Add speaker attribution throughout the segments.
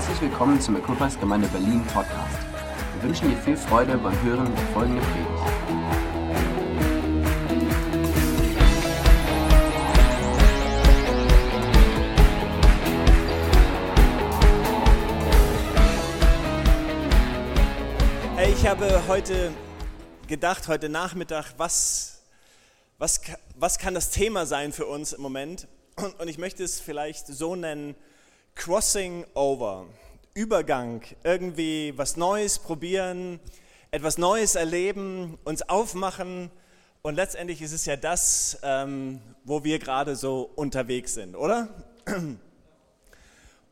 Speaker 1: Herzlich willkommen zum Equippers Gemeinde Berlin Podcast. Wir wünschen dir viel Freude beim Hören der folgenden Predigt.
Speaker 2: Hey, ich habe heute gedacht, heute Nachmittag, was, was, was kann das Thema sein für uns im Moment? Und, und ich möchte es vielleicht so nennen, Crossing Over, Übergang, irgendwie was Neues probieren, etwas Neues erleben, uns aufmachen. Und letztendlich ist es ja das, ähm, wo wir gerade so unterwegs sind, oder?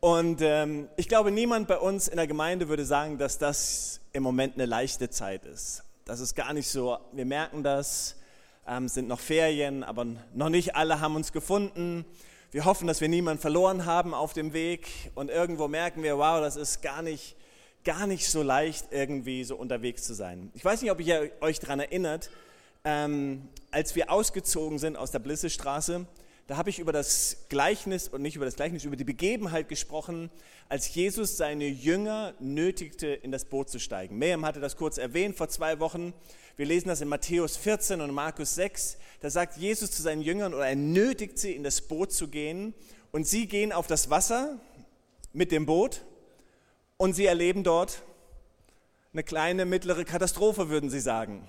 Speaker 2: Und ähm, ich glaube, niemand bei uns in der Gemeinde würde sagen, dass das im Moment eine leichte Zeit ist. Das ist gar nicht so. Wir merken das, ähm, sind noch Ferien, aber noch nicht alle haben uns gefunden. Wir hoffen, dass wir niemanden verloren haben auf dem Weg und irgendwo merken wir, wow, das ist gar nicht, gar nicht so leicht, irgendwie so unterwegs zu sein. Ich weiß nicht, ob ihr euch daran erinnert, ähm, als wir ausgezogen sind aus der Blissestraße, da habe ich über das Gleichnis und nicht über das Gleichnis, über die Begebenheit gesprochen, als Jesus seine Jünger nötigte, in das Boot zu steigen. Miriam hatte das kurz erwähnt vor zwei Wochen. Wir lesen das in Matthäus 14 und Markus 6. Da sagt Jesus zu seinen Jüngern oder er nötigt sie, in das Boot zu gehen. Und sie gehen auf das Wasser mit dem Boot und sie erleben dort eine kleine, mittlere Katastrophe, würden sie sagen.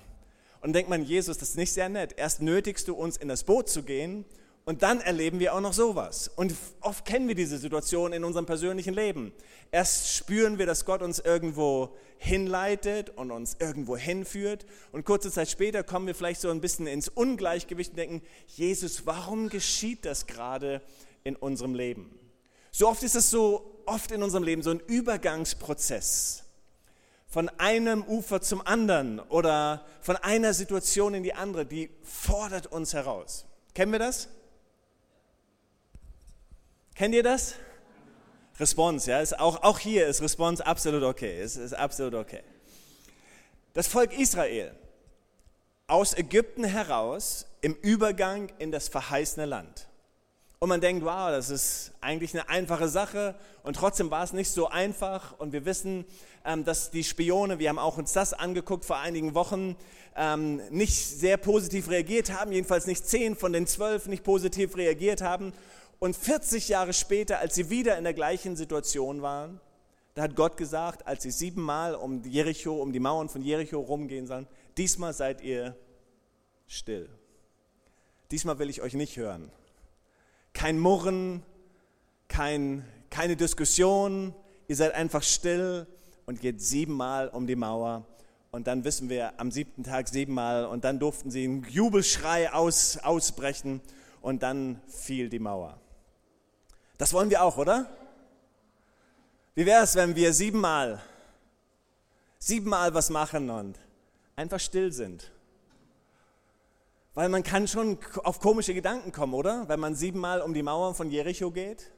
Speaker 2: Und denkt man, Jesus, das ist nicht sehr nett. Erst nötigst du uns, in das Boot zu gehen und dann erleben wir auch noch sowas. Und oft kennen wir diese Situation in unserem persönlichen Leben. Erst spüren wir, dass Gott uns irgendwo hinleitet und uns irgendwo hinführt. Und kurze Zeit später kommen wir vielleicht so ein bisschen ins Ungleichgewicht und denken, Jesus, warum geschieht das gerade in unserem Leben? So oft ist es so, oft in unserem Leben so ein Übergangsprozess. Von einem Ufer zum anderen oder von einer Situation in die andere, die fordert uns heraus. Kennen wir das? Kennt ihr das? Response, ja, ist auch, auch hier ist Response absolut okay, ist, ist absolut okay. Das Volk Israel aus Ägypten heraus im Übergang in das verheißene Land. Und man denkt, wow, das ist eigentlich eine einfache Sache und trotzdem war es nicht so einfach. Und wir wissen, ähm, dass die Spione, wir haben auch uns das angeguckt vor einigen Wochen, ähm, nicht sehr positiv reagiert haben, jedenfalls nicht zehn von den zwölf nicht positiv reagiert haben. Und 40 Jahre später, als sie wieder in der gleichen Situation waren, da hat Gott gesagt, als sie siebenmal um Jericho, um die Mauern von Jericho rumgehen sollen, diesmal seid ihr still. Diesmal will ich euch nicht hören. Kein Murren, kein, keine Diskussion, ihr seid einfach still und geht siebenmal um die Mauer. Und dann wissen wir am siebten Tag siebenmal und dann durften sie einen Jubelschrei aus, ausbrechen und dann fiel die Mauer. Das wollen wir auch, oder? Wie wäre es, wenn wir siebenmal, siebenmal was machen und einfach still sind? Weil man kann schon auf komische Gedanken kommen, oder? Wenn man siebenmal um die Mauer von Jericho geht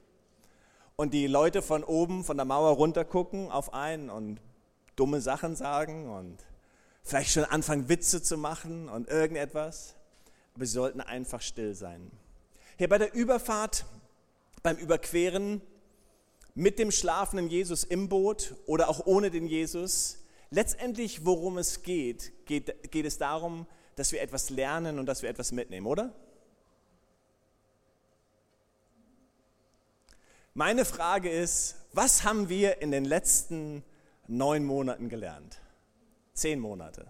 Speaker 2: und die Leute von oben, von der Mauer runter gucken auf einen und dumme Sachen sagen und vielleicht schon anfangen, Witze zu machen und irgendetwas. Aber sie sollten einfach still sein. Hier bei der Überfahrt beim Überqueren mit dem schlafenden Jesus im Boot oder auch ohne den Jesus. Letztendlich, worum es geht, geht, geht es darum, dass wir etwas lernen und dass wir etwas mitnehmen, oder? Meine Frage ist, was haben wir in den letzten neun Monaten gelernt? Zehn Monate.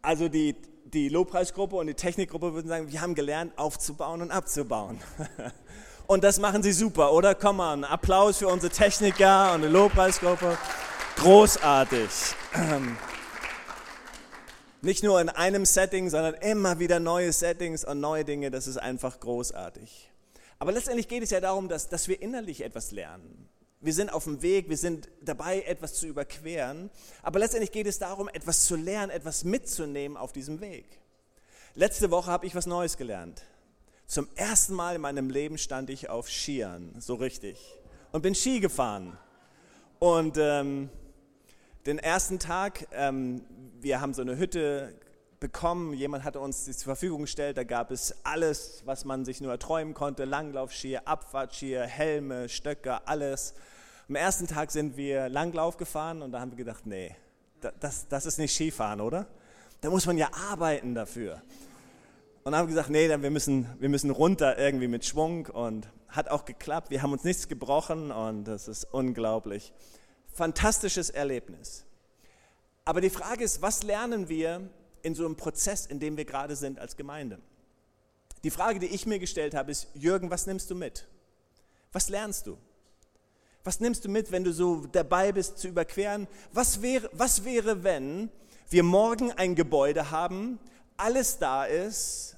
Speaker 2: Also die die Lobpreisgruppe und die Technikgruppe würden sagen, wir haben gelernt, aufzubauen und abzubauen. Und das machen sie super, oder? Komm mal, Applaus für unsere Techniker und die Lobpreisgruppe. Großartig. Nicht nur in einem Setting, sondern immer wieder neue Settings und neue Dinge. Das ist einfach großartig. Aber letztendlich geht es ja darum, dass, dass wir innerlich etwas lernen. Wir sind auf dem Weg, wir sind dabei, etwas zu überqueren. Aber letztendlich geht es darum, etwas zu lernen, etwas mitzunehmen auf diesem Weg. Letzte Woche habe ich was Neues gelernt. Zum ersten Mal in meinem Leben stand ich auf Skiern, so richtig. Und bin Ski gefahren. Und ähm, den ersten Tag, ähm, wir haben so eine Hütte bekommen. Jemand hatte uns die zur Verfügung gestellt. Da gab es alles, was man sich nur erträumen konnte. Langlaufskier, Abfahrtskier, Helme, Stöcker, alles. Am ersten Tag sind wir Langlauf gefahren und da haben wir gedacht, nee, das, das ist nicht Skifahren, oder? Da muss man ja arbeiten dafür. Und haben gesagt, nee, dann wir müssen, wir müssen runter irgendwie mit Schwung und hat auch geklappt. Wir haben uns nichts gebrochen und das ist unglaublich. Fantastisches Erlebnis. Aber die Frage ist, was lernen wir in so einem Prozess, in dem wir gerade sind als Gemeinde? Die Frage, die ich mir gestellt habe, ist, Jürgen, was nimmst du mit? Was lernst du? Was nimmst du mit, wenn du so dabei bist zu überqueren? Was wäre, was wäre wenn wir morgen ein Gebäude haben, alles da ist,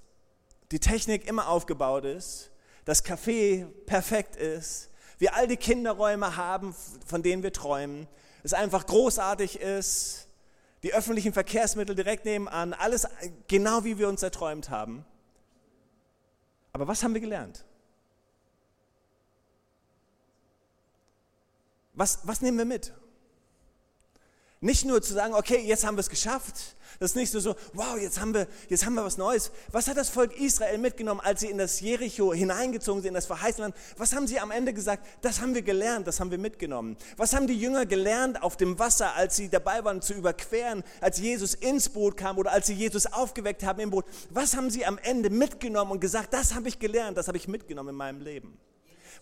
Speaker 2: die Technik immer aufgebaut ist, das Café perfekt ist, wir all die Kinderräume haben, von denen wir träumen, es einfach großartig ist, die öffentlichen Verkehrsmittel direkt nebenan, alles genau wie wir uns erträumt haben. Aber was haben wir gelernt? Was, was nehmen wir mit? Nicht nur zu sagen, okay, jetzt haben wir es geschafft. Das ist nicht so, so, wow, jetzt haben, wir, jetzt haben wir was Neues. Was hat das Volk Israel mitgenommen, als sie in das Jericho hineingezogen sind, in das verheißene Land? Was haben sie am Ende gesagt? Das haben wir gelernt, das haben wir mitgenommen. Was haben die Jünger gelernt auf dem Wasser, als sie dabei waren zu überqueren, als Jesus ins Boot kam oder als sie Jesus aufgeweckt haben im Boot? Was haben sie am Ende mitgenommen und gesagt, das habe ich gelernt, das habe ich mitgenommen in meinem Leben?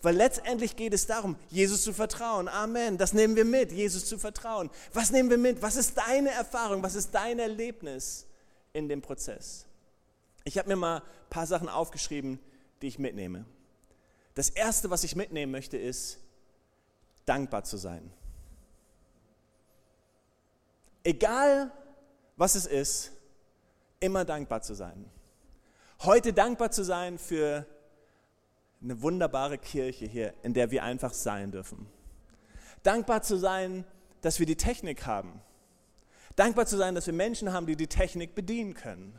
Speaker 2: Weil letztendlich geht es darum, Jesus zu vertrauen. Amen. Das nehmen wir mit, Jesus zu vertrauen. Was nehmen wir mit? Was ist deine Erfahrung? Was ist dein Erlebnis in dem Prozess? Ich habe mir mal ein paar Sachen aufgeschrieben, die ich mitnehme. Das Erste, was ich mitnehmen möchte, ist, dankbar zu sein. Egal, was es ist, immer dankbar zu sein. Heute dankbar zu sein für eine wunderbare Kirche hier, in der wir einfach sein dürfen. Dankbar zu sein, dass wir die Technik haben. Dankbar zu sein, dass wir Menschen haben, die die Technik bedienen können.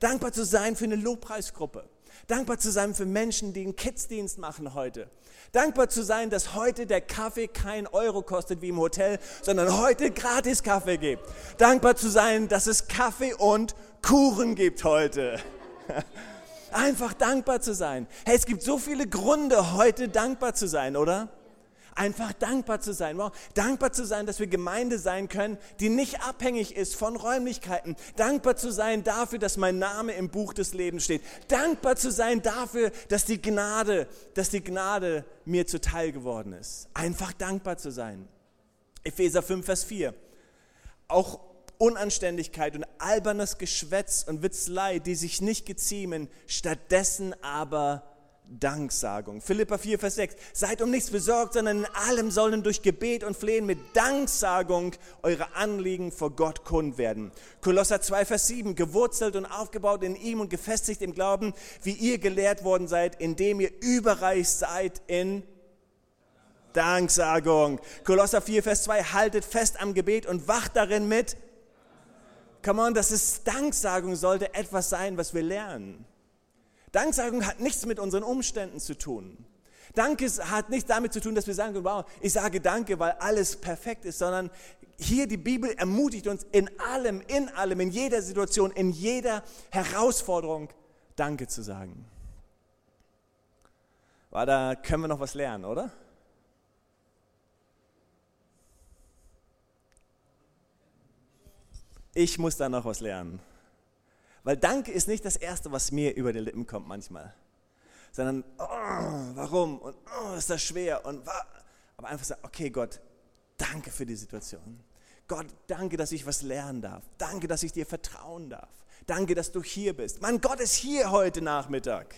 Speaker 2: Dankbar zu sein für eine Lobpreisgruppe. Dankbar zu sein für Menschen, die einen Kidsdienst machen heute. Dankbar zu sein, dass heute der Kaffee kein Euro kostet wie im Hotel, sondern heute gratis Kaffee gibt. Dankbar zu sein, dass es Kaffee und Kuchen gibt heute. Einfach dankbar zu sein. Hey, es gibt so viele Gründe, heute dankbar zu sein, oder? Einfach dankbar zu sein. Wow. Dankbar zu sein, dass wir Gemeinde sein können, die nicht abhängig ist von Räumlichkeiten. Dankbar zu sein dafür, dass mein Name im Buch des Lebens steht. Dankbar zu sein dafür, dass die Gnade, dass die Gnade mir zuteil geworden ist. Einfach dankbar zu sein. Epheser 5, Vers 4. Auch Unanständigkeit und albernes Geschwätz und Witzlei, die sich nicht geziemen, stattdessen aber Danksagung. Philippa 4, Vers 6. Seid um nichts besorgt, sondern in allem sollen durch Gebet und Flehen mit Danksagung eure Anliegen vor Gott kund werden. Kolosser 2, Vers 7. Gewurzelt und aufgebaut in ihm und gefestigt im Glauben, wie ihr gelehrt worden seid, indem ihr überreich seid in Danksagung. Kolosser 4, Vers 2. Haltet fest am Gebet und wacht darin mit Come on, das ist Danksagung sollte etwas sein, was wir lernen. Danksagung hat nichts mit unseren Umständen zu tun. Danke hat nicht damit zu tun, dass wir sagen, wow, ich sage Danke, weil alles perfekt ist, sondern hier die Bibel ermutigt uns in allem, in allem, in jeder Situation, in jeder Herausforderung Danke zu sagen. War da können wir noch was lernen, oder? Ich muss da noch was lernen. Weil Danke ist nicht das Erste, was mir über die Lippen kommt manchmal. Sondern, oh, warum? Und oh, ist das schwer? Und aber einfach sagen, okay Gott, danke für die Situation. Gott, danke, dass ich was lernen darf. Danke, dass ich dir vertrauen darf. Danke, dass du hier bist. Mein Gott ist hier heute Nachmittag.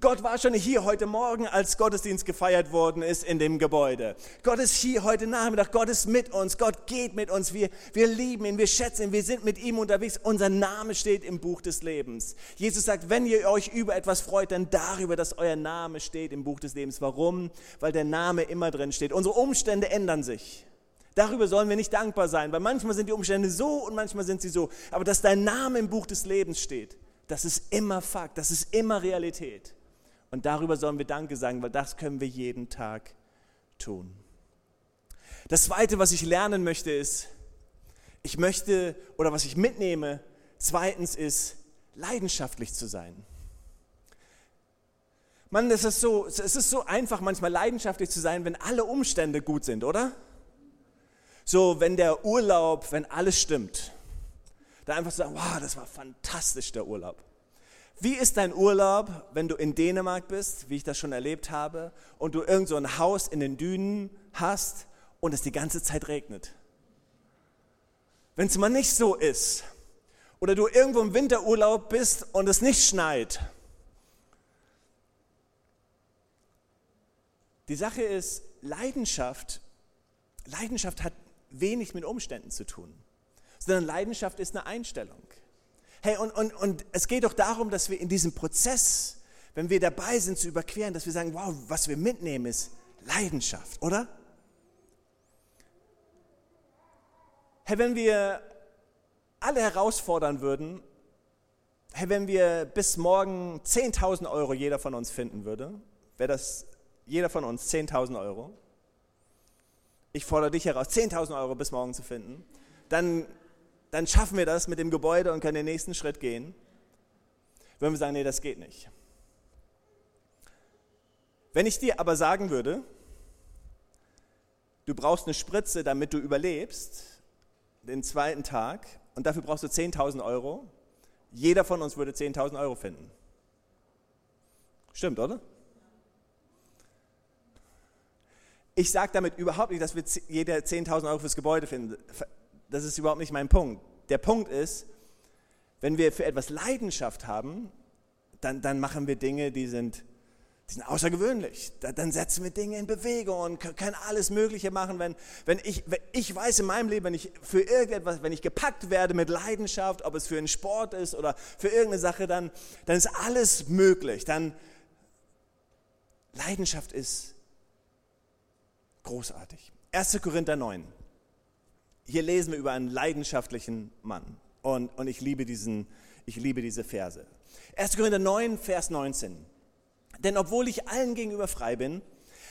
Speaker 2: Gott war schon hier heute Morgen, als Gottesdienst gefeiert worden ist in dem Gebäude. Gott ist hier heute Nachmittag. Gott ist mit uns. Gott geht mit uns. Wir, wir lieben ihn. Wir schätzen ihn. Wir sind mit ihm unterwegs. Unser Name steht im Buch des Lebens. Jesus sagt, wenn ihr euch über etwas freut, dann darüber, dass euer Name steht im Buch des Lebens. Warum? Weil der Name immer drin steht. Unsere Umstände ändern sich. Darüber sollen wir nicht dankbar sein, weil manchmal sind die Umstände so und manchmal sind sie so. Aber dass dein Name im Buch des Lebens steht, das ist immer Fakt, das ist immer Realität. Und darüber sollen wir Danke sagen, weil das können wir jeden Tag tun. Das Zweite, was ich lernen möchte, ist, ich möchte oder was ich mitnehme, Zweitens ist leidenschaftlich zu sein. Mann, es ist, so, es ist so einfach, manchmal leidenschaftlich zu sein, wenn alle Umstände gut sind, oder? So, wenn der Urlaub, wenn alles stimmt. Da einfach zu sagen, wow, das war fantastisch, der Urlaub. Wie ist dein Urlaub, wenn du in Dänemark bist, wie ich das schon erlebt habe, und du irgend so ein Haus in den Dünen hast und es die ganze Zeit regnet? Wenn es mal nicht so ist, oder du irgendwo im Winterurlaub bist und es nicht schneit, Die Sache ist, Leidenschaft, Leidenschaft hat wenig mit Umständen zu tun, sondern Leidenschaft ist eine Einstellung. Hey, und, und, und es geht doch darum, dass wir in diesem Prozess, wenn wir dabei sind zu überqueren, dass wir sagen, wow, was wir mitnehmen ist Leidenschaft, oder? Hey, wenn wir alle herausfordern würden, hey, wenn wir bis morgen 10.000 Euro jeder von uns finden würde, wäre das jeder von uns 10.000 Euro. Ich fordere dich heraus, 10.000 Euro bis morgen zu finden. Dann, dann schaffen wir das mit dem Gebäude und können den nächsten Schritt gehen. Würden wir sagen, nee, das geht nicht. Wenn ich dir aber sagen würde, du brauchst eine Spritze, damit du überlebst, den zweiten Tag, und dafür brauchst du 10.000 Euro, jeder von uns würde 10.000 Euro finden. Stimmt, oder? Ich sage damit überhaupt nicht, dass wir jeder 10.000 Euro fürs Gebäude finden. Das ist überhaupt nicht mein Punkt. Der Punkt ist, wenn wir für etwas Leidenschaft haben, dann, dann machen wir Dinge, die sind, die sind außergewöhnlich. Dann setzen wir Dinge in Bewegung und können alles Mögliche machen. Wenn, wenn, ich, wenn ich weiß in meinem Leben, wenn ich für irgendetwas, wenn ich gepackt werde mit Leidenschaft, ob es für einen Sport ist oder für irgendeine Sache, dann, dann ist alles möglich. Dann Leidenschaft ist Großartig. 1. Korinther 9. Hier lesen wir über einen leidenschaftlichen Mann. Und, und ich, liebe diesen, ich liebe diese Verse. 1. Korinther 9, Vers 19. Denn obwohl ich allen gegenüber frei bin,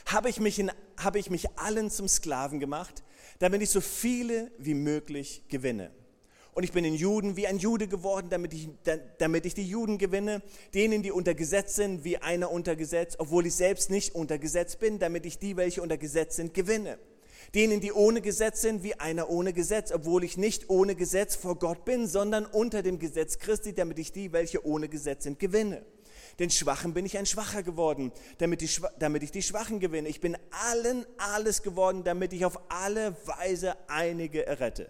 Speaker 2: habe ich, mich in, habe ich mich allen zum Sklaven gemacht, damit ich so viele wie möglich gewinne. Und ich bin in Juden wie ein Jude geworden, damit ich, damit ich die Juden gewinne, denen, die unter Gesetz sind, wie einer unter Gesetz, obwohl ich selbst nicht unter Gesetz bin, damit ich die, welche unter Gesetz sind, gewinne. Denen, die ohne Gesetz sind, wie einer ohne Gesetz, obwohl ich nicht ohne Gesetz vor Gott bin, sondern unter dem Gesetz Christi, damit ich die, welche ohne Gesetz sind, gewinne. Den Schwachen bin ich ein Schwacher geworden, damit, die, damit ich die Schwachen gewinne. Ich bin allen alles geworden, damit ich auf alle Weise einige errette.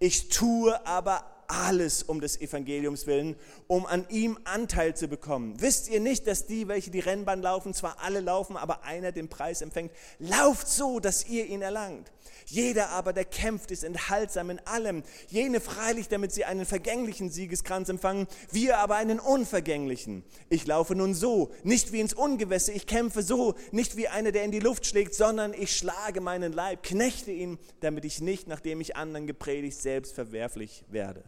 Speaker 2: Ich tue aber alles um des Evangeliums willen, um an ihm Anteil zu bekommen. Wisst ihr nicht, dass die, welche die Rennbahn laufen, zwar alle laufen, aber einer den Preis empfängt? Lauft so, dass ihr ihn erlangt. Jeder aber, der kämpft, ist enthaltsam in allem. Jene freilich, damit sie einen vergänglichen Siegeskranz empfangen, wir aber einen unvergänglichen. Ich laufe nun so, nicht wie ins Ungewässer, ich kämpfe so, nicht wie einer, der in die Luft schlägt, sondern ich schlage meinen Leib, knechte ihn, damit ich nicht, nachdem ich anderen gepredigt, selbst verwerflich werde.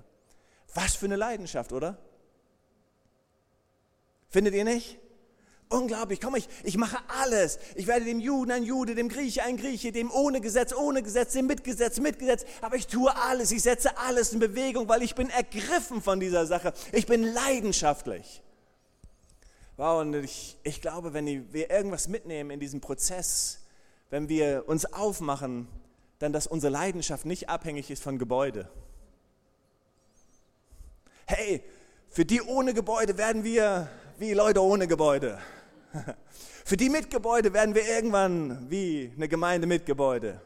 Speaker 2: Was für eine Leidenschaft, oder? Findet ihr nicht? Unglaublich, komm, ich, ich mache alles. Ich werde dem Juden ein Jude, dem Grieche ein Grieche, dem ohne Gesetz, ohne Gesetz, dem mit Gesetz, mit Gesetz. Aber ich tue alles, ich setze alles in Bewegung, weil ich bin ergriffen von dieser Sache. Ich bin leidenschaftlich. Wow, und ich, ich glaube, wenn wir irgendwas mitnehmen in diesem Prozess, wenn wir uns aufmachen, dann, dass unsere Leidenschaft nicht abhängig ist von Gebäude. Hey, für die ohne Gebäude werden wir wie Leute ohne Gebäude. Für die mit Gebäude werden wir irgendwann wie eine Gemeinde mit Gebäude.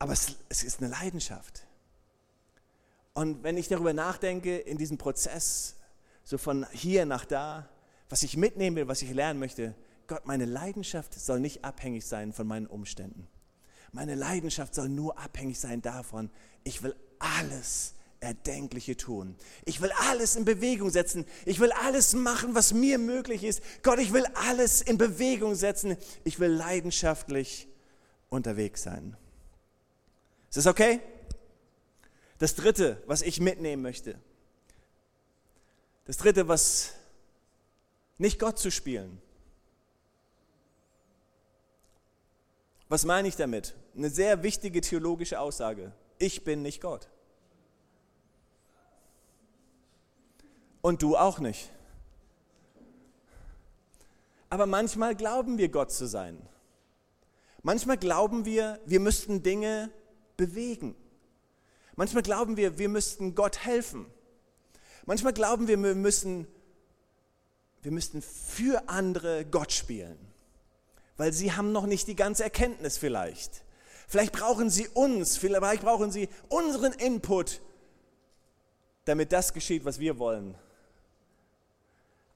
Speaker 2: Aber es, es ist eine Leidenschaft. Und wenn ich darüber nachdenke, in diesem Prozess, so von hier nach da, was ich mitnehmen will, was ich lernen möchte, Gott, meine Leidenschaft soll nicht abhängig sein von meinen Umständen. Meine Leidenschaft soll nur abhängig sein davon, ich will alles Erdenkliche tun. Ich will alles in Bewegung setzen. Ich will alles machen, was mir möglich ist. Gott, ich will alles in Bewegung setzen. Ich will leidenschaftlich unterwegs sein. Ist das okay? Das dritte, was ich mitnehmen möchte. Das dritte, was nicht Gott zu spielen. Was meine ich damit? Eine sehr wichtige theologische Aussage. Ich bin nicht Gott. Und du auch nicht. Aber manchmal glauben wir, Gott zu sein. Manchmal glauben wir, wir müssten Dinge bewegen. Manchmal glauben wir, wir müssten Gott helfen. Manchmal glauben wir, wir müssen, wir müssten für andere Gott spielen, weil sie haben noch nicht die ganze Erkenntnis vielleicht. Vielleicht brauchen sie uns, vielleicht brauchen sie unseren Input, damit das geschieht, was wir wollen.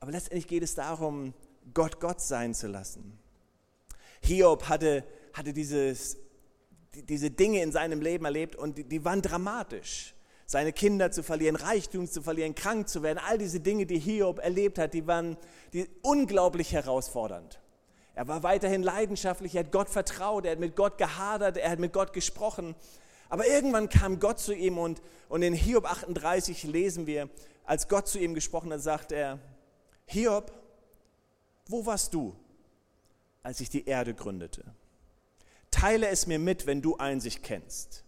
Speaker 2: Aber letztendlich geht es darum, Gott Gott sein zu lassen. Hiob hatte, hatte dieses, diese Dinge in seinem Leben erlebt und die, die waren dramatisch. Seine Kinder zu verlieren, Reichtum zu verlieren, krank zu werden, all diese Dinge, die Hiob erlebt hat, die waren die unglaublich herausfordernd. Er war weiterhin leidenschaftlich, er hat Gott vertraut, er hat mit Gott gehadert, er hat mit Gott gesprochen. Aber irgendwann kam Gott zu ihm und, und in Hiob 38 lesen wir, als Gott zu ihm gesprochen hat, sagt er, Hiob, wo warst du, als ich die Erde gründete? Teile es mir mit, wenn du Einsicht kennst.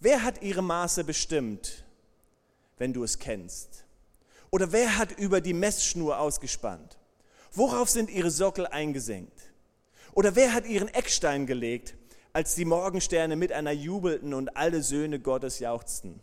Speaker 2: Wer hat ihre Maße bestimmt, wenn du es kennst? Oder wer hat über die Messschnur ausgespannt? Worauf sind ihre Sockel eingesenkt? Oder wer hat ihren Eckstein gelegt, als die Morgensterne miteinander jubelten und alle Söhne Gottes jauchzten?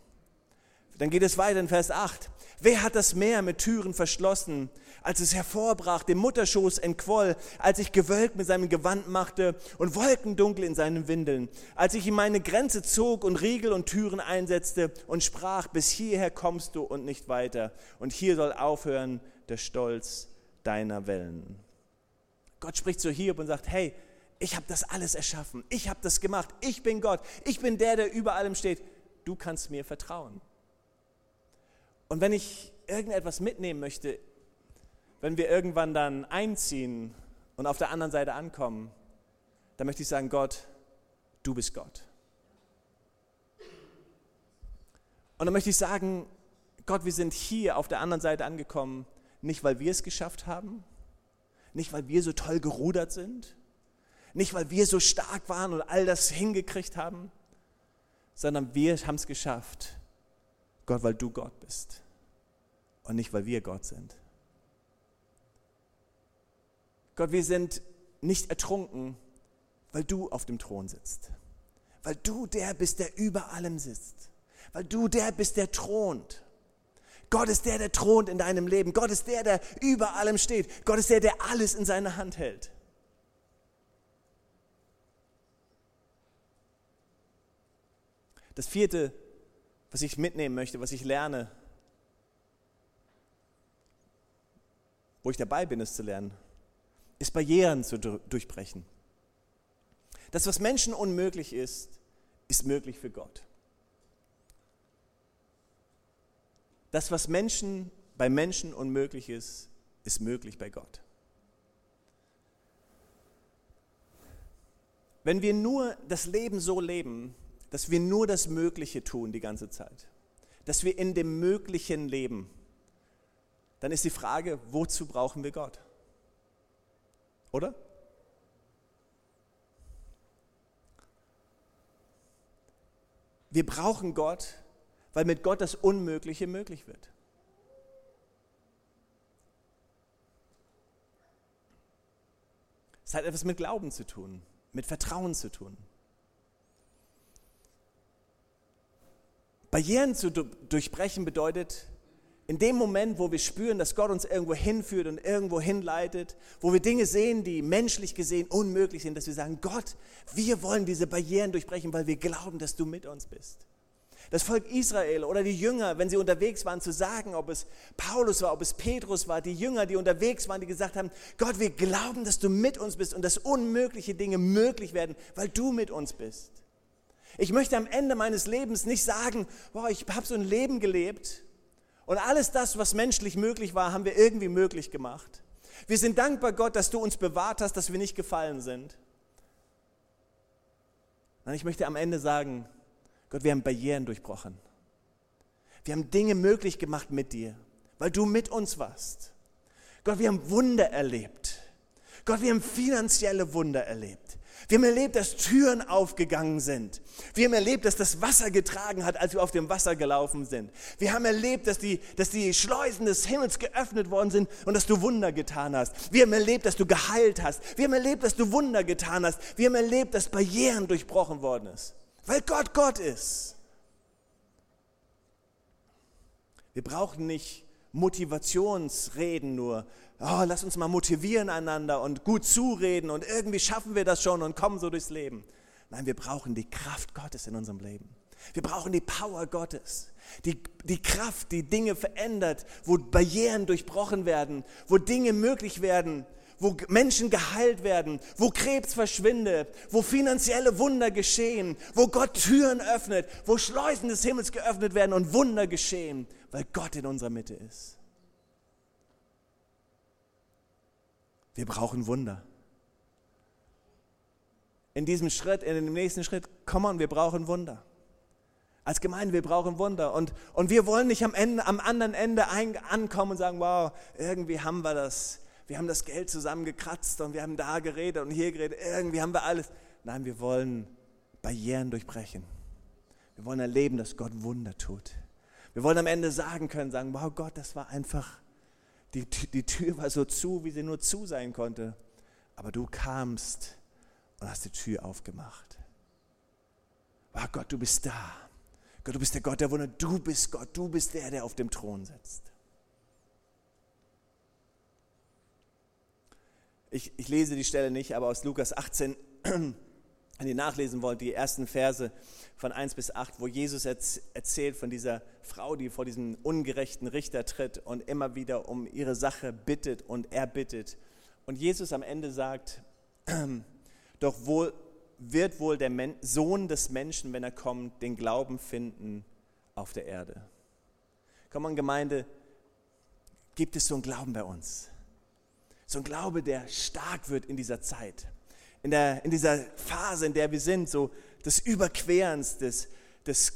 Speaker 2: Dann geht es weiter in Vers 8. Wer hat das Meer mit Türen verschlossen, als es hervorbrach, dem Mutterschoß entquoll, als ich gewölkt mit seinem Gewand machte und wolkendunkel in seinen Windeln, als ich ihm meine Grenze zog und Riegel und Türen einsetzte und sprach, bis hierher kommst du und nicht weiter. Und hier soll aufhören der Stolz deiner Wellen. Gott spricht zu Hiob und sagt, hey, ich habe das alles erschaffen, ich habe das gemacht, ich bin Gott, ich bin der, der über allem steht. Du kannst mir vertrauen. Und wenn ich irgendetwas mitnehmen möchte wenn wir irgendwann dann einziehen und auf der anderen Seite ankommen, dann möchte ich sagen, Gott, du bist Gott. Und dann möchte ich sagen, Gott, wir sind hier auf der anderen Seite angekommen, nicht weil wir es geschafft haben, nicht weil wir so toll gerudert sind, nicht weil wir so stark waren und all das hingekriegt haben, sondern wir haben es geschafft, Gott, weil du Gott bist und nicht weil wir Gott sind. Gott, wir sind nicht ertrunken, weil du auf dem Thron sitzt. Weil du der bist, der über allem sitzt. Weil du der bist, der thront. Gott ist der, der thront in deinem Leben. Gott ist der, der über allem steht. Gott ist der, der alles in seiner Hand hält. Das vierte, was ich mitnehmen möchte, was ich lerne, wo ich dabei bin, es zu lernen, ist Barrieren zu durchbrechen. Das, was Menschen unmöglich ist, ist möglich für Gott. Das, was Menschen bei Menschen unmöglich ist, ist möglich bei Gott. Wenn wir nur das Leben so leben, dass wir nur das Mögliche tun die ganze Zeit, dass wir in dem Möglichen leben, dann ist die Frage, wozu brauchen wir Gott? Oder? Wir brauchen Gott, weil mit Gott das Unmögliche möglich wird. Es hat etwas mit Glauben zu tun, mit Vertrauen zu tun. Barrieren zu durchbrechen bedeutet, in dem Moment, wo wir spüren, dass Gott uns irgendwo hinführt und irgendwo hinleitet, wo wir Dinge sehen, die menschlich gesehen unmöglich sind, dass wir sagen, Gott, wir wollen diese Barrieren durchbrechen, weil wir glauben, dass du mit uns bist. Das Volk Israel oder die Jünger, wenn sie unterwegs waren, zu sagen, ob es Paulus war, ob es Petrus war, die Jünger, die unterwegs waren, die gesagt haben, Gott, wir glauben, dass du mit uns bist und dass unmögliche Dinge möglich werden, weil du mit uns bist. Ich möchte am Ende meines Lebens nicht sagen, boah, ich habe so ein Leben gelebt, und alles das, was menschlich möglich war, haben wir irgendwie möglich gemacht. Wir sind dankbar, Gott, dass du uns bewahrt hast, dass wir nicht gefallen sind. Und ich möchte am Ende sagen, Gott, wir haben Barrieren durchbrochen. Wir haben Dinge möglich gemacht mit dir, weil du mit uns warst. Gott, wir haben Wunder erlebt. Gott, wir haben finanzielle Wunder erlebt. Wir haben erlebt, dass Türen aufgegangen sind. Wir haben erlebt, dass das Wasser getragen hat, als wir auf dem Wasser gelaufen sind. Wir haben erlebt, dass die, dass die Schleusen des Himmels geöffnet worden sind und dass du Wunder getan hast. Wir haben erlebt, dass du geheilt hast. Wir haben erlebt, dass du Wunder getan hast. Wir haben erlebt, dass Barrieren durchbrochen worden ist. Weil Gott Gott ist. Wir brauchen nicht Motivationsreden nur, oh, lass uns mal motivieren einander und gut zureden und irgendwie schaffen wir das schon und kommen so durchs Leben. Nein, wir brauchen die Kraft Gottes in unserem Leben. Wir brauchen die Power Gottes. Die, die Kraft, die Dinge verändert, wo Barrieren durchbrochen werden, wo Dinge möglich werden, wo Menschen geheilt werden, wo Krebs verschwindet, wo finanzielle Wunder geschehen, wo Gott Türen öffnet, wo Schleusen des Himmels geöffnet werden und Wunder geschehen, weil Gott in unserer Mitte ist. Wir brauchen Wunder. In diesem Schritt, in dem nächsten Schritt, komm on, wir brauchen Wunder. Als Gemeinde, wir brauchen Wunder. Und, und wir wollen nicht am, Ende, am anderen Ende ein, ankommen und sagen, wow, irgendwie haben wir das. Wir haben das Geld zusammengekratzt und wir haben da geredet und hier geredet. Irgendwie haben wir alles. Nein, wir wollen Barrieren durchbrechen. Wir wollen erleben, dass Gott Wunder tut. Wir wollen am Ende sagen können, sagen, wow Gott, das war einfach die, die Tür war so zu, wie sie nur zu sein konnte. Aber du kamst und hast die Tür aufgemacht. Wow, Gott, du bist da. Gott, du bist der Gott der Wunder. Du bist Gott. Du bist der, der auf dem Thron sitzt. Ich, ich lese die Stelle nicht, aber aus Lukas 18 wenn ihr nachlesen wollt, die ersten Verse von 1 bis 8, wo Jesus erzählt von dieser Frau, die vor diesen ungerechten Richter tritt und immer wieder um ihre Sache bittet und er bittet. Und Jesus am Ende sagt, doch wohl wird wohl der Sohn des Menschen, wenn er kommt, den Glauben finden auf der Erde. Komm an, Gemeinde, gibt es so einen Glauben bei uns? So ein Glaube, der stark wird in dieser Zeit in, der, in dieser Phase, in der wir sind, so des Überquerens, des, des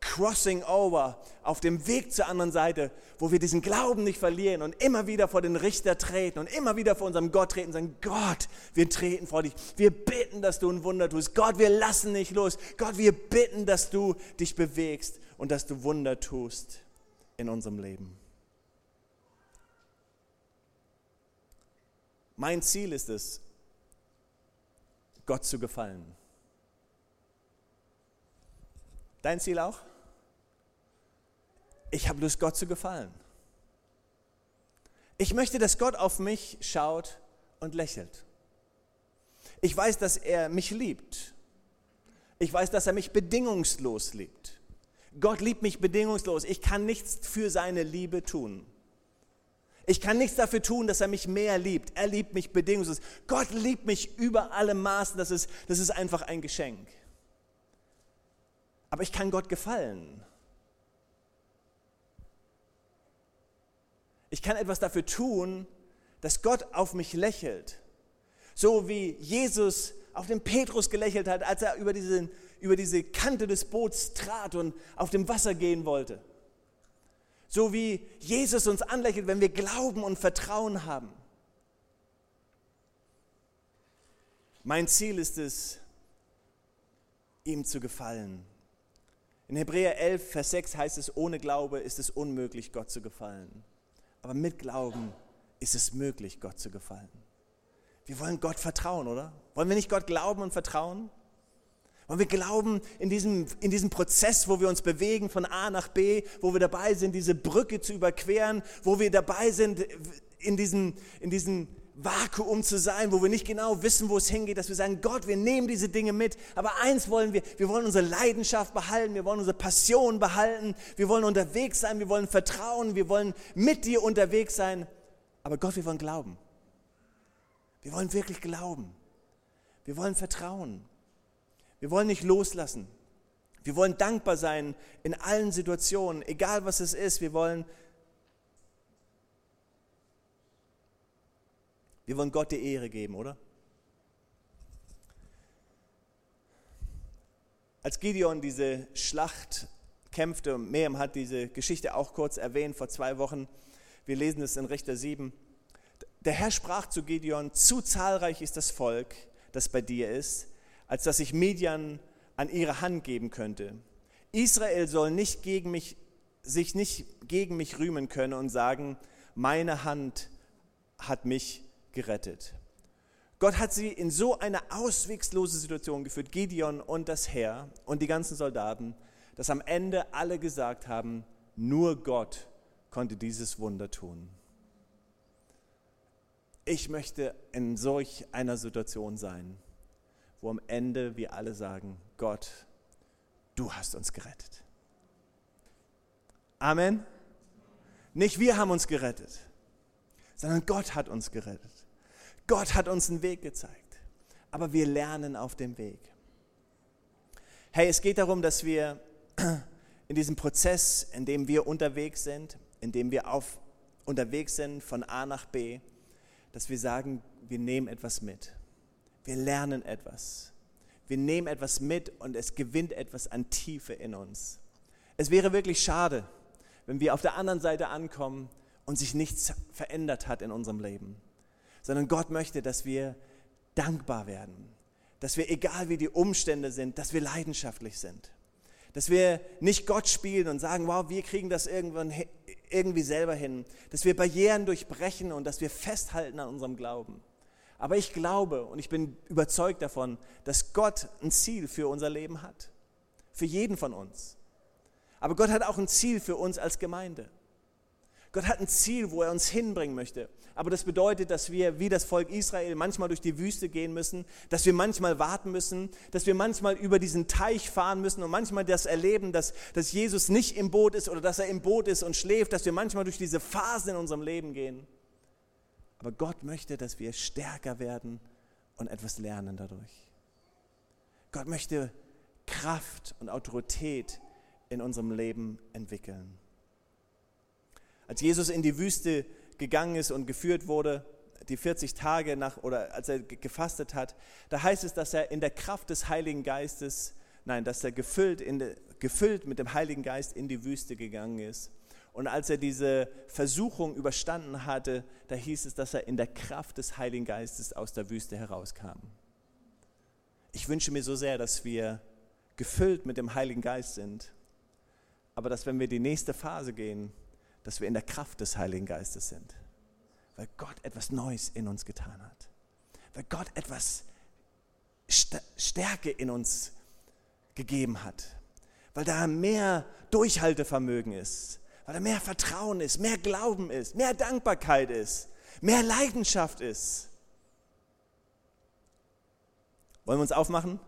Speaker 2: Crossing over auf dem Weg zur anderen Seite, wo wir diesen Glauben nicht verlieren und immer wieder vor den Richter treten und immer wieder vor unserem Gott treten und sagen, Gott, wir treten vor dich. Wir bitten, dass du ein Wunder tust. Gott, wir lassen nicht los. Gott, wir bitten, dass du dich bewegst und dass du Wunder tust in unserem Leben. Mein Ziel ist es, Gott zu gefallen. Dein Ziel auch? Ich habe Lust, Gott zu gefallen. Ich möchte, dass Gott auf mich schaut und lächelt. Ich weiß, dass er mich liebt. Ich weiß, dass er mich bedingungslos liebt. Gott liebt mich bedingungslos. Ich kann nichts für seine Liebe tun. Ich kann nichts dafür tun, dass er mich mehr liebt. Er liebt mich bedingungslos. Gott liebt mich über alle Maßen. Das ist, das ist einfach ein Geschenk. Aber ich kann Gott gefallen. Ich kann etwas dafür tun, dass Gott auf mich lächelt. So wie Jesus auf den Petrus gelächelt hat, als er über diese, über diese Kante des Boots trat und auf dem Wasser gehen wollte. So wie Jesus uns anlächelt, wenn wir Glauben und Vertrauen haben. Mein Ziel ist es, ihm zu gefallen. In Hebräer 11, Vers 6 heißt es, ohne Glaube ist es unmöglich, Gott zu gefallen. Aber mit Glauben ist es möglich, Gott zu gefallen. Wir wollen Gott vertrauen, oder? Wollen wir nicht Gott glauben und vertrauen? Wollen wir glauben in diesem, in diesem Prozess, wo wir uns bewegen von A nach B, wo wir dabei sind, diese Brücke zu überqueren, wo wir dabei sind, in diesem, in diesem Vakuum zu sein, wo wir nicht genau wissen, wo es hingeht, dass wir sagen, Gott, wir nehmen diese Dinge mit, aber eins wollen wir, wir wollen unsere Leidenschaft behalten, wir wollen unsere Passion behalten, wir wollen unterwegs sein, wir wollen vertrauen, wir wollen mit dir unterwegs sein, aber Gott, wir wollen glauben. Wir wollen wirklich glauben. Wir wollen vertrauen. Wir wollen nicht loslassen. Wir wollen dankbar sein in allen Situationen, egal was es ist. Wir wollen, wir wollen Gott die Ehre geben, oder? Als Gideon diese Schlacht kämpfte, und Miriam hat diese Geschichte auch kurz erwähnt vor zwei Wochen, wir lesen es in Richter 7, der Herr sprach zu Gideon, zu zahlreich ist das Volk, das bei dir ist, als dass ich Median an ihre Hand geben könnte. Israel soll nicht gegen mich, sich nicht gegen mich rühmen können und sagen, meine Hand hat mich gerettet. Gott hat sie in so eine auswegslose Situation geführt, Gideon und das Heer und die ganzen Soldaten, dass am Ende alle gesagt haben, nur Gott konnte dieses Wunder tun. Ich möchte in solch einer Situation sein, wo am Ende wir alle sagen, Gott, du hast uns gerettet. Amen. Nicht wir haben uns gerettet, sondern Gott hat uns gerettet. Gott hat uns einen Weg gezeigt, aber wir lernen auf dem Weg. Hey, es geht darum, dass wir in diesem Prozess, in dem wir unterwegs sind, in dem wir auf, unterwegs sind von A nach B, dass wir sagen, wir nehmen etwas mit. Wir lernen etwas. Wir nehmen etwas mit und es gewinnt etwas an Tiefe in uns. Es wäre wirklich schade, wenn wir auf der anderen Seite ankommen und sich nichts verändert hat in unserem Leben sondern Gott möchte, dass wir dankbar werden, dass wir, egal wie die Umstände sind, dass wir leidenschaftlich sind, dass wir nicht Gott spielen und sagen, wow, wir kriegen das irgendwann irgendwie selber hin, dass wir Barrieren durchbrechen und dass wir festhalten an unserem Glauben. Aber ich glaube und ich bin überzeugt davon, dass Gott ein Ziel für unser Leben hat, für jeden von uns. Aber Gott hat auch ein Ziel für uns als Gemeinde. Gott hat ein Ziel, wo er uns hinbringen möchte. Aber das bedeutet, dass wir wie das Volk Israel manchmal durch die Wüste gehen müssen, dass wir manchmal warten müssen, dass wir manchmal über diesen Teich fahren müssen und manchmal das erleben, dass, dass Jesus nicht im Boot ist oder dass er im Boot ist und schläft, dass wir manchmal durch diese Phasen in unserem Leben gehen. Aber Gott möchte, dass wir stärker werden und etwas lernen dadurch. Gott möchte Kraft und Autorität in unserem Leben entwickeln. Als Jesus in die Wüste gegangen ist und geführt wurde, die 40 Tage nach oder als er gefastet hat, da heißt es, dass er in der Kraft des Heiligen Geistes, nein, dass er gefüllt, in gefüllt mit dem Heiligen Geist in die Wüste gegangen ist. Und als er diese Versuchung überstanden hatte, da hieß es, dass er in der Kraft des Heiligen Geistes aus der Wüste herauskam. Ich wünsche mir so sehr, dass wir gefüllt mit dem Heiligen Geist sind, aber dass wenn wir die nächste Phase gehen, dass wir in der Kraft des Heiligen Geistes sind. Weil Gott etwas Neues in uns getan hat. Weil Gott etwas Stärke in uns gegeben hat. Weil da mehr Durchhaltevermögen ist. Weil da mehr Vertrauen ist, mehr Glauben ist, mehr Dankbarkeit ist, mehr Leidenschaft ist. Wollen wir uns aufmachen?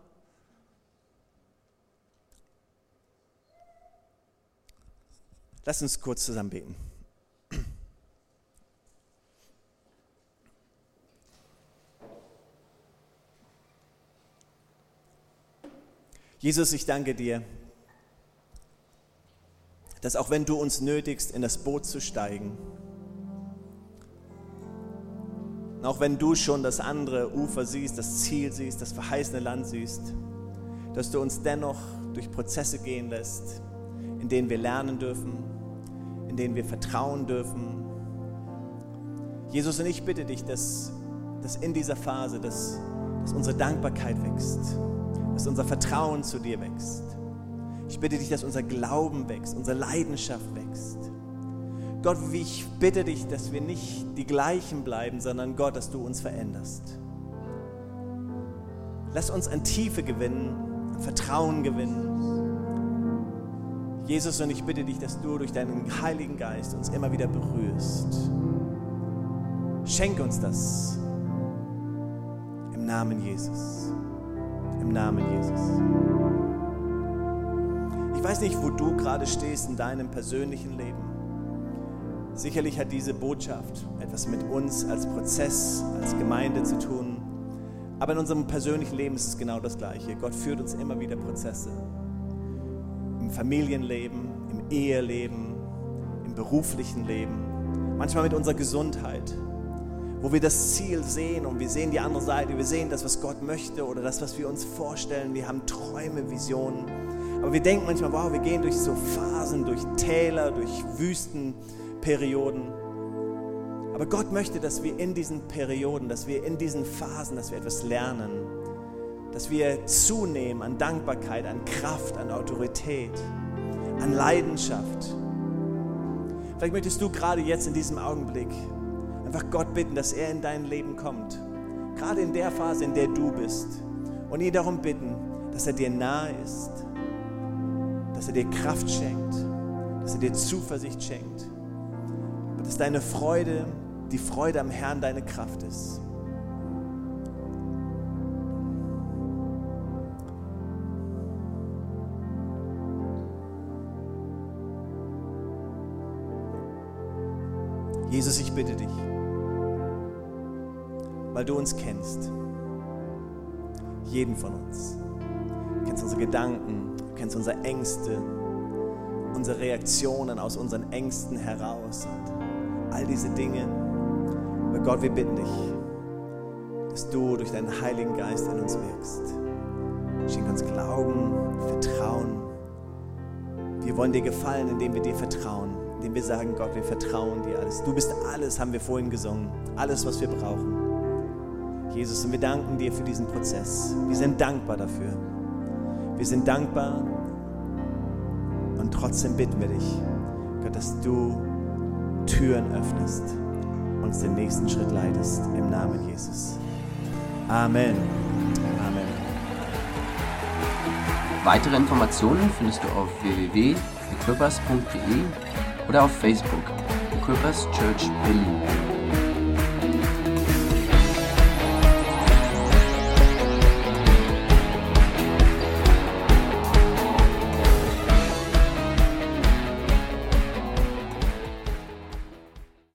Speaker 2: Lass uns kurz zusammen beten. Jesus, ich danke dir, dass auch wenn du uns nötigst, in das Boot zu steigen, auch wenn du schon das andere Ufer siehst, das Ziel siehst, das verheißene Land siehst, dass du uns dennoch durch Prozesse gehen lässt, in denen wir lernen dürfen, in denen wir vertrauen dürfen. Jesus, und ich bitte dich, dass, dass in dieser Phase, dass, dass unsere Dankbarkeit wächst, dass unser Vertrauen zu dir wächst. Ich bitte dich, dass unser Glauben wächst, unsere Leidenschaft wächst. Gott, ich bitte dich, dass wir nicht die gleichen bleiben, sondern Gott, dass du uns veränderst. Lass uns an Tiefe gewinnen, an Vertrauen gewinnen. Jesus, und ich bitte dich, dass du durch deinen Heiligen Geist uns immer wieder berührst. Schenk uns das. Im Namen Jesus. Im Namen Jesus. Ich weiß nicht, wo du gerade stehst in deinem persönlichen Leben. Sicherlich hat diese Botschaft etwas mit uns als Prozess, als Gemeinde zu tun. Aber in unserem persönlichen Leben ist es genau das Gleiche. Gott führt uns immer wieder Prozesse. Familienleben, im Eheleben, im beruflichen Leben, manchmal mit unserer Gesundheit, wo wir das Ziel sehen und wir sehen die andere Seite, wir sehen das, was Gott möchte oder das, was wir uns vorstellen, wir haben Träume, Visionen. Aber wir denken manchmal, wow, wir gehen durch so Phasen, durch Täler, durch Wüstenperioden. Aber Gott möchte, dass wir in diesen Perioden, dass wir in diesen Phasen, dass wir etwas lernen, dass wir zunehmen an Dankbarkeit, an Kraft, an Autorität, an Leidenschaft. Vielleicht möchtest du gerade jetzt in diesem Augenblick einfach Gott bitten, dass er in dein Leben kommt. Gerade in der Phase, in der du bist. Und ihn darum bitten, dass er dir nahe ist, dass er dir Kraft schenkt, dass er dir Zuversicht schenkt, dass deine Freude, die Freude am Herrn deine Kraft ist. Jesus, ich bitte dich, weil du uns kennst, jeden von uns. Du kennst unsere Gedanken, du kennst unsere Ängste, unsere Reaktionen aus unseren Ängsten heraus und all diese Dinge. Aber Gott, wir bitten dich, dass du durch deinen Heiligen Geist in uns wirkst. Schenk uns Glauben, Vertrauen. Wir wollen dir gefallen, indem wir dir vertrauen, indem wir sagen, Gott, wir vertrauen dir alles. Du bist alles, haben wir vorhin gesungen, alles, was wir brauchen. Jesus, und wir danken dir für diesen Prozess. Wir sind dankbar dafür. Wir sind dankbar und trotzdem bitten wir dich, Gott, dass du Türen öffnest, uns den nächsten Schritt leitest. Im Namen Jesus. Amen. Amen.
Speaker 1: Weitere Informationen findest du auf www.equippers.de oder auf Facebook Equippers Church Berlin.